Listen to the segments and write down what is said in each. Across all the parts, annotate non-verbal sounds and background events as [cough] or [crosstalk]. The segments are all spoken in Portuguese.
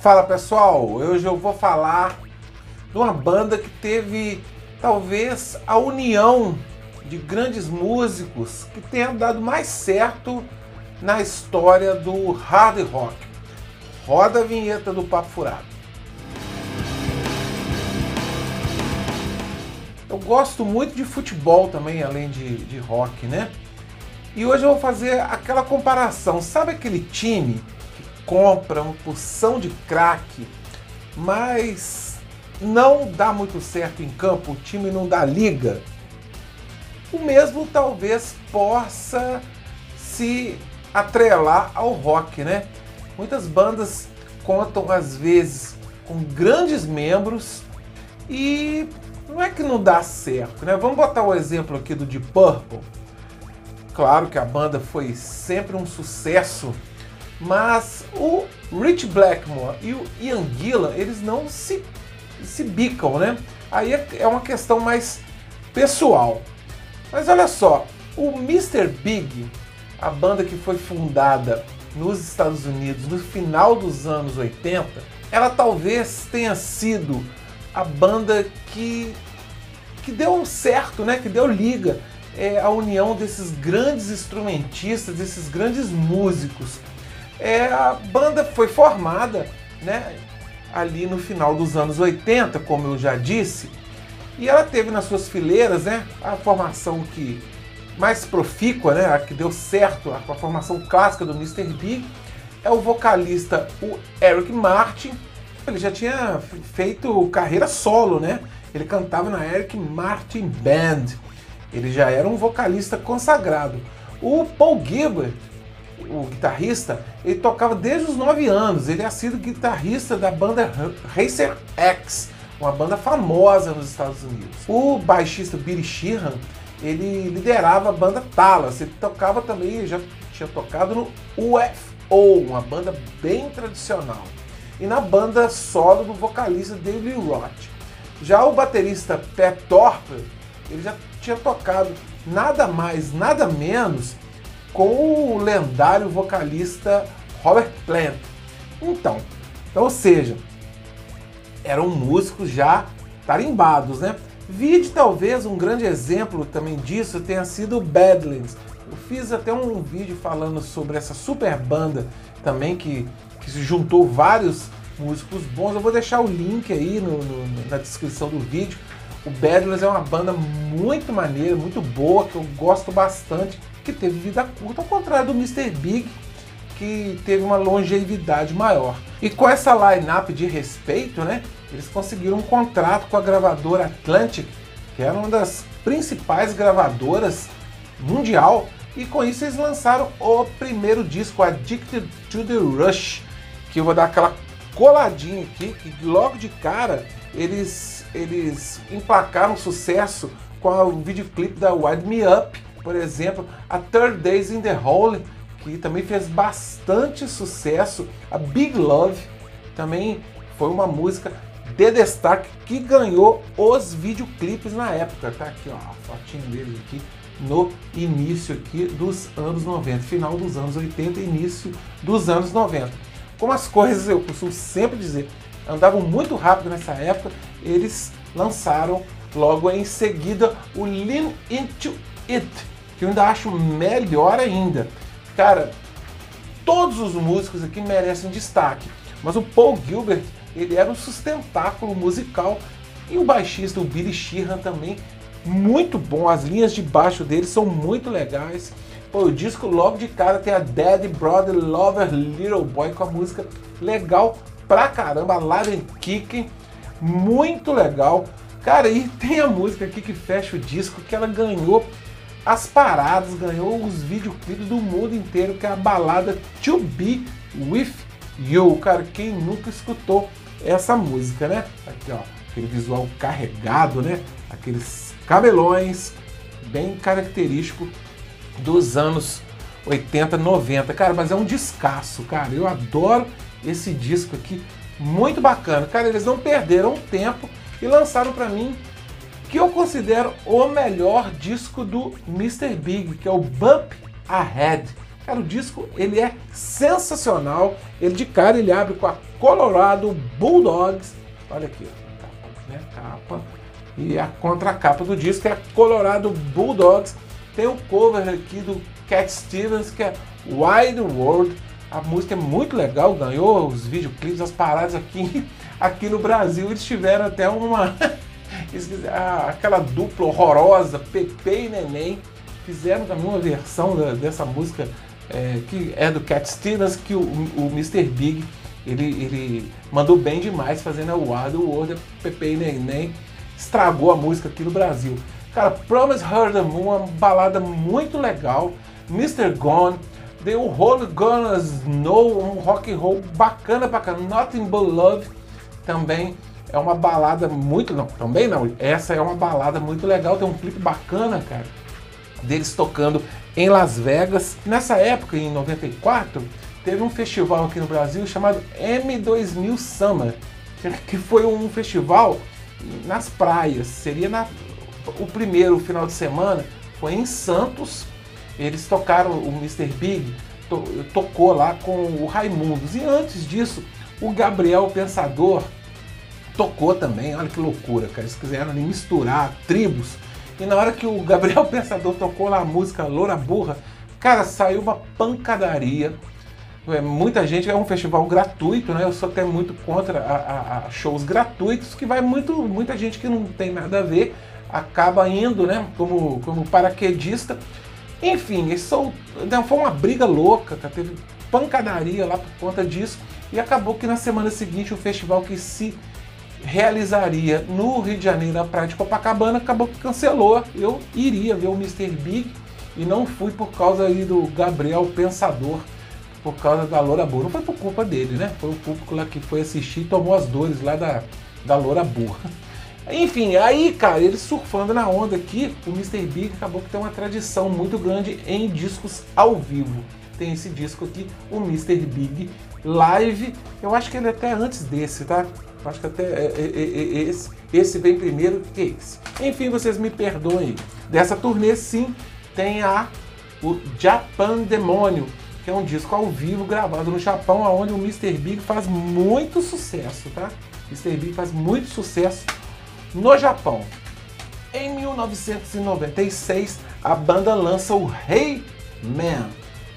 Fala pessoal, hoje eu vou falar de uma banda que teve talvez a união de grandes músicos que tenha dado mais certo na história do hard rock. Roda a vinheta do Papo Furado. Eu gosto muito de futebol também, além de, de rock, né? E hoje eu vou fazer aquela comparação. Sabe aquele time compra uma porção de craque, mas não dá muito certo em campo, o time não dá liga, o mesmo talvez possa se atrelar ao rock, né? Muitas bandas contam às vezes com grandes membros e não é que não dá certo, né? Vamos botar o exemplo aqui do Deep Purple. Claro que a banda foi sempre um sucesso mas o Rich Blackmore e o Ian Gillan, eles não se, se bicam, né? Aí é, é uma questão mais pessoal. Mas olha só, o Mr. Big, a banda que foi fundada nos Estados Unidos no final dos anos 80, ela talvez tenha sido a banda que, que deu certo, né? que deu liga. É a união desses grandes instrumentistas, desses grandes músicos é, a banda foi formada né, ali no final dos anos 80, como eu já disse, e ela teve nas suas fileiras né, a formação que mais profícua, né, a que deu certo, a, a formação clássica do Mr. Big, é o vocalista o Eric Martin. Ele já tinha feito carreira solo, né? Ele cantava na Eric Martin Band. Ele já era um vocalista consagrado. O Paul Gilbert o guitarrista, ele tocava desde os 9 anos. Ele é sido guitarrista da banda Racer X, uma banda famosa nos Estados Unidos. O baixista Billy Sheehan, ele liderava a banda Talas. Ele tocava também, já tinha tocado no UFO, uma banda bem tradicional. E na banda solo do vocalista David Roth. Já o baterista Pat Thorpe, ele já tinha tocado nada mais, nada menos com o lendário vocalista Robert Plant. Então, então, ou seja, eram músicos já tarimbados, né? Vide talvez um grande exemplo também disso tenha sido Badlands. Eu fiz até um vídeo falando sobre essa super banda também que, que se juntou vários músicos bons. Eu vou deixar o link aí no, no, na descrição do vídeo. O Badlands é uma banda muito maneira, muito boa, que eu gosto bastante que teve vida curta, ao contrário do Mr. Big, que teve uma longevidade maior. E com essa line-up de respeito, né, eles conseguiram um contrato com a gravadora Atlantic, que era uma das principais gravadoras mundial, e com isso eles lançaram o primeiro disco, Addicted to the Rush, que eu vou dar aquela coladinha aqui, que logo de cara eles, eles emplacaram sucesso com o videoclipe da Wind Me Up, por exemplo, a Third Days in the Hole, que também fez bastante sucesso, a Big Love também foi uma música de destaque que ganhou os videoclipes na época, tá aqui ó, a fotinha deles aqui no início aqui dos anos 90, final dos anos 80 início dos anos 90. Como as coisas, eu costumo sempre dizer, andavam muito rápido nessa época, eles lançaram logo em seguida o Lean Into It, que eu ainda acho melhor ainda. Cara, todos os músicos aqui merecem destaque, mas o Paul Gilbert, ele era um sustentáculo musical e o baixista, o Billy Sheehan também, muito bom. As linhas de baixo dele são muito legais. Pô, o disco logo de cara tem a Dead Brother Lover Little Boy com a música legal pra caramba, and Kicking, muito legal. Cara, e tem a música aqui que fecha o disco que ela ganhou as paradas, ganhou os videoclipes do mundo inteiro, que é a balada To Be With You. Cara, quem nunca escutou essa música, né? Aqui, ó, aquele visual carregado, né? Aqueles cabelões bem característico dos anos 80, 90. Cara, mas é um descasso, cara. Eu adoro esse disco aqui, muito bacana. Cara, eles não perderam tempo e lançaram para mim que eu considero o melhor disco do Mr. Big, que é o Bump Ahead. Cara, o disco ele é sensacional. Ele de cara ele abre com a Colorado Bulldogs. Olha aqui, capa, né? capa. E a contracapa do disco é Colorado Bulldogs. Tem o cover aqui do Cat Stevens, que é Wide World. A música é muito legal, ganhou os videoclipes, as paradas aqui, [laughs] aqui no Brasil. Eles tiveram até uma. [laughs] aquela dupla horrorosa, Pepe e Neném, fizeram também uma versão da, dessa música é, que é do Cat Stevens, que o, o Mr. Big ele, ele mandou bem demais fazendo a Wild World, Pepe e Neném estragou a música aqui no Brasil. Cara, Promise Her the Moon, uma balada muito legal. Mr. Gone, The Whole Gonna Snow, um rock and roll bacana pra caramba. Nothing But Love também é uma balada muito. Não, também não. Essa é uma balada muito legal. Tem um clipe bacana, cara, deles tocando em Las Vegas. Nessa época, em 94, teve um festival aqui no Brasil chamado M2000 Summer, que foi um festival nas praias. Seria na, o primeiro final de semana foi em Santos. Eles tocaram o Mr. Big to, tocou lá com o Raimundos e antes disso o Gabriel Pensador tocou também. Olha que loucura, cara. Eles quiseram ali misturar tribos. E na hora que o Gabriel [laughs] Pensador tocou lá a música Loura Burra, cara, saiu uma pancadaria. É, muita gente, é um festival gratuito, né? Eu sou até muito contra a, a, a shows gratuitos, que vai muito, muita gente que não tem nada a ver acaba indo, né? Como, como paraquedista. Enfim, isso foi uma briga louca, cara. teve pancadaria lá por conta disso. E acabou que na semana seguinte o festival que se realizaria no Rio de Janeiro, na praia de Copacabana, acabou que cancelou. Eu iria ver o Mr. Big e não fui por causa aí do Gabriel Pensador, por causa da Loura Burra. Não foi por culpa dele, né? Foi o público lá que foi assistir e tomou as dores lá da, da Loura Burra. [laughs] Enfim, aí, cara, ele surfando na onda aqui, o Mr. Big acabou que tem uma tradição muito grande em discos ao vivo. Tem esse disco aqui, o Mr. Big Live. Eu acho que ele é até antes desse, tá? Acho que até é, é, é, esse, esse vem primeiro que esse. Enfim, vocês me perdoem. Dessa turnê, sim, tem a o Japan Demônio, que é um disco ao vivo gravado no Japão, onde o Mr. Big faz muito sucesso, tá? Mr. Big faz muito sucesso no Japão. Em 1996, a banda lança o Hey Man,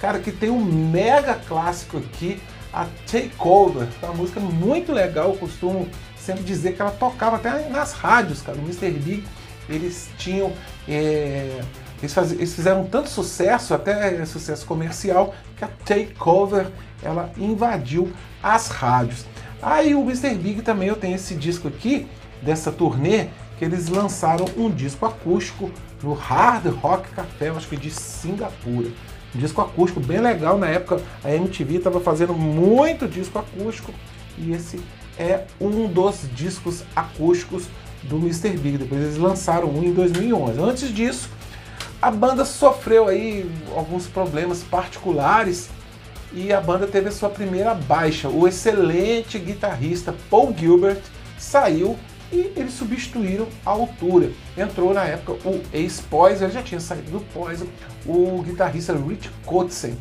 cara, que tem um mega clássico aqui, a Takeover, é uma música muito legal, eu costumo sempre dizer que ela tocava até nas rádios, cara, o Mr. Big, eles tinham, é, eles, faz, eles, fizeram tanto sucesso, até sucesso comercial, que a Takeover, ela invadiu as rádios. Aí o Mr. Big também, eu tenho esse disco aqui, dessa turnê, que eles lançaram um disco acústico no Hard Rock Café, acho que de Singapura. Disco acústico bem legal, na época a MTV estava fazendo muito disco acústico e esse é um dos discos acústicos do Mr. Big. Depois eles lançaram um em 2011. Antes disso, a banda sofreu aí alguns problemas particulares e a banda teve a sua primeira baixa. O excelente guitarrista Paul Gilbert saiu e eles substituíram a altura. Entrou na época o ex-Poison, já tinha saído do Poison, o guitarrista Rich Kotzen,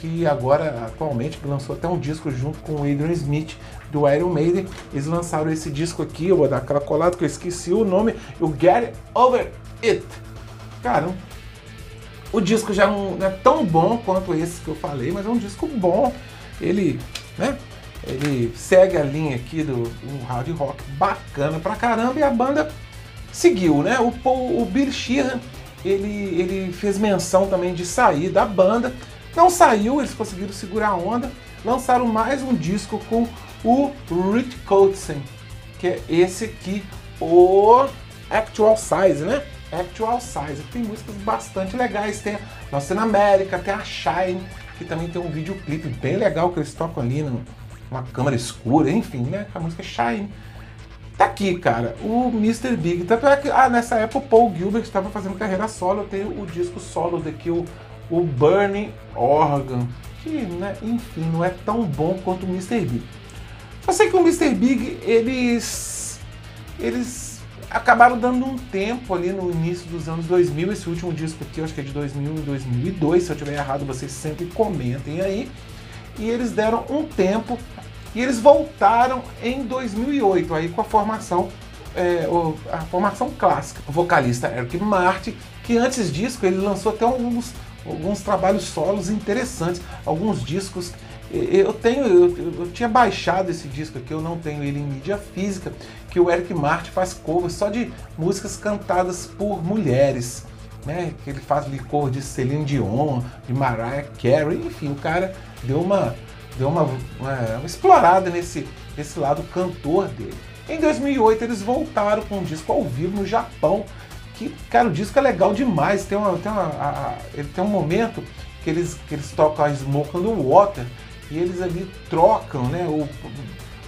que agora, atualmente, lançou até um disco junto com o Adrian Smith do Iron Maiden. Eles lançaram esse disco aqui, eu vou dar aquela colada que eu esqueci o nome, o Get Over It. Cara, o disco já não é tão bom quanto esse que eu falei, mas é um disco bom. Ele, né? Ele segue a linha aqui do hard rock bacana pra caramba e a banda seguiu, né? O, Paul, o Bill Sheehan, ele, ele fez menção também de sair da banda. Não saiu, eles conseguiram segurar a onda. Lançaram mais um disco com o Rich Kotzen, que é esse aqui, o Actual Size, né? Actual Size. Tem músicas bastante legais. Tem Nossa América, tem a Shine, que também tem um videoclipe bem legal que eles tocam ali no, uma câmera escura, enfim, né? A música é Shine. Tá aqui, cara, o Mr. Big. Tanto é que ah, nessa época o Paul Gilbert estava fazendo carreira solo. Eu tenho o disco solo daqui, o, o Burning Organ, que, né, enfim, não é tão bom quanto o Mr. Big. Só sei que o Mr. Big, eles. Eles acabaram dando um tempo ali no início dos anos 2000. Esse último disco aqui, eu acho que é de 2000 e 2002. Se eu tiver errado, vocês sempre comentem aí. E eles deram um tempo E eles voltaram em 2008, aí com a formação, é, a formação clássica. O vocalista Eric Martin, que antes disso ele lançou até alguns, alguns trabalhos solos interessantes, alguns discos. Eu tenho, eu, eu, tinha baixado esse disco aqui, eu não tenho ele em mídia física, que o Eric Martin faz covers só de músicas cantadas por mulheres. Né, que ele faz licor de Celine Dion, de Mariah Carey, enfim, o cara deu uma, deu uma, uma, uma explorada nesse, nesse lado cantor dele. Em 2008 eles voltaram com um disco ao vivo no Japão, que, cara, o disco é legal demais. Tem, uma, tem, uma, a, a, tem um momento que eles, que eles tocam a Smoke on the Water e eles ali trocam, né? O,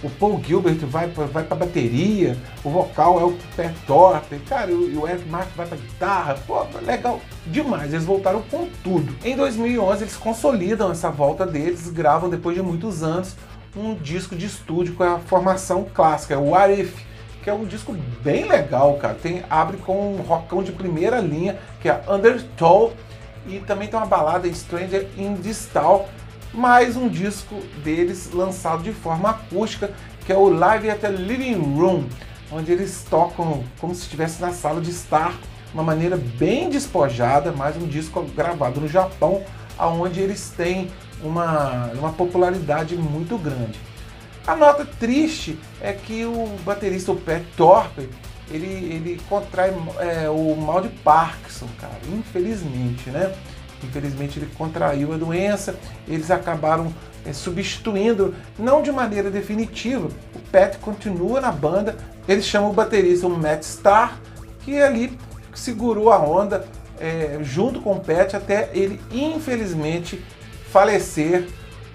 o Paul Gilbert vai, vai pra bateria, o vocal é o Pé Torpe, cara, e o Eric Martin vai pra guitarra, pô, legal demais, eles voltaram com tudo. Em 2011 eles consolidam essa volta deles, gravam depois de muitos anos um disco de estúdio com a formação clássica, o What If, que é um disco bem legal, cara. Tem, abre com um rockão de primeira linha, que é Undertow, e também tem uma balada Stranger in Distal, mais um disco deles lançado de forma acústica, que é o Live at the Living Room, onde eles tocam como se estivesse na sala de estar, uma maneira bem despojada, mais um disco gravado no Japão, aonde eles têm uma, uma popularidade muito grande. A nota triste é que o baterista, o Pat Torpe, ele, ele contrai é, o mal de Parkinson, cara, infelizmente, né? Infelizmente ele contraiu a doença, eles acabaram é, substituindo, não de maneira definitiva. O Pat continua na banda, eles chamam o baterista o Matt Starr, que ali segurou a onda é, junto com o Pat até ele infelizmente falecer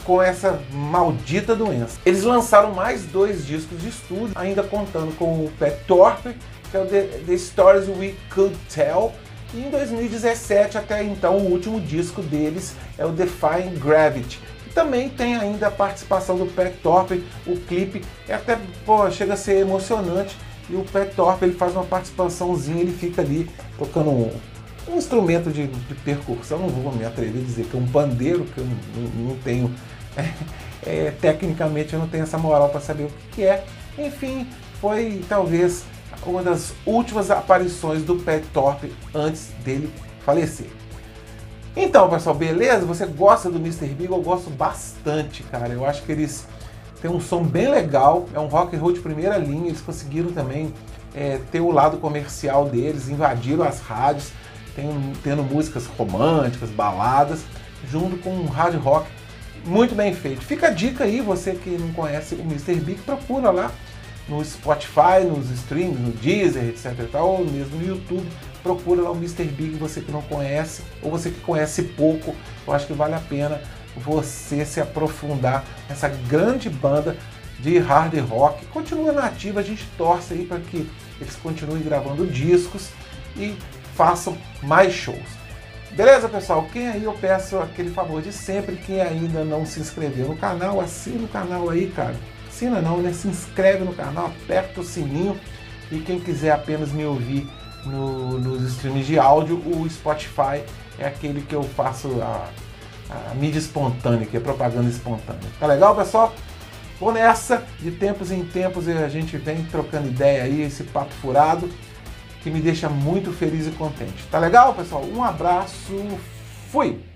com essa maldita doença. Eles lançaram mais dois discos de estúdio, ainda contando com o Pat Thorpe, que é o The, The Stories We Could Tell, e em 2017, até então, o último disco deles é o Defying Gravity. E também tem ainda a participação do Pat Thorpe, o clipe é até pô, chega a ser emocionante. E o Pat Thorpe ele faz uma participaçãozinha, ele fica ali tocando um, um instrumento de, de, percussão, não vou me atrever a dizer que é um pandeiro, que eu não, não, não tenho, é, [laughs] é, tecnicamente eu não tenho essa moral para saber o que, que, é. Enfim, foi talvez uma das últimas aparições do Pat Thorpe antes dele falecer. Então, pessoal, beleza? Você gosta do Mr. Big? Eu gosto bastante, cara. Eu acho que eles têm um som bem legal, é um rock and roll de primeira linha. Eles conseguiram também é, ter o lado comercial deles, invadiram as rádios tem, tendo músicas românticas, baladas, junto com um hard rock muito bem feito. Fica a dica aí, você que não conhece o Mr. Big, procura lá no Spotify, nos streams, no Deezer, etc e tal, ou mesmo no YouTube, procura lá o Mr. Big, você que não conhece, ou você que conhece pouco, eu acho que vale a pena você se aprofundar nessa grande banda de hard rock. Continua nativa, a gente torce aí para que eles continuem gravando discos e façam mais shows. Beleza, pessoal? Quem aí eu peço aquele favor de sempre, quem ainda não se inscreveu no canal, assina o canal aí, cara. Assina não, né? Se inscreve no canal, aperta o sininho. E quem quiser apenas me ouvir no, nos streams de áudio, o Spotify é aquele que eu faço a, a mídia espontânea, que é propaganda espontânea. Tá legal, pessoal? Vou nessa, de tempos em tempos a gente vem trocando ideia aí, esse papo furado que me deixa muito feliz e contente. Tá legal, pessoal? Um abraço, fui!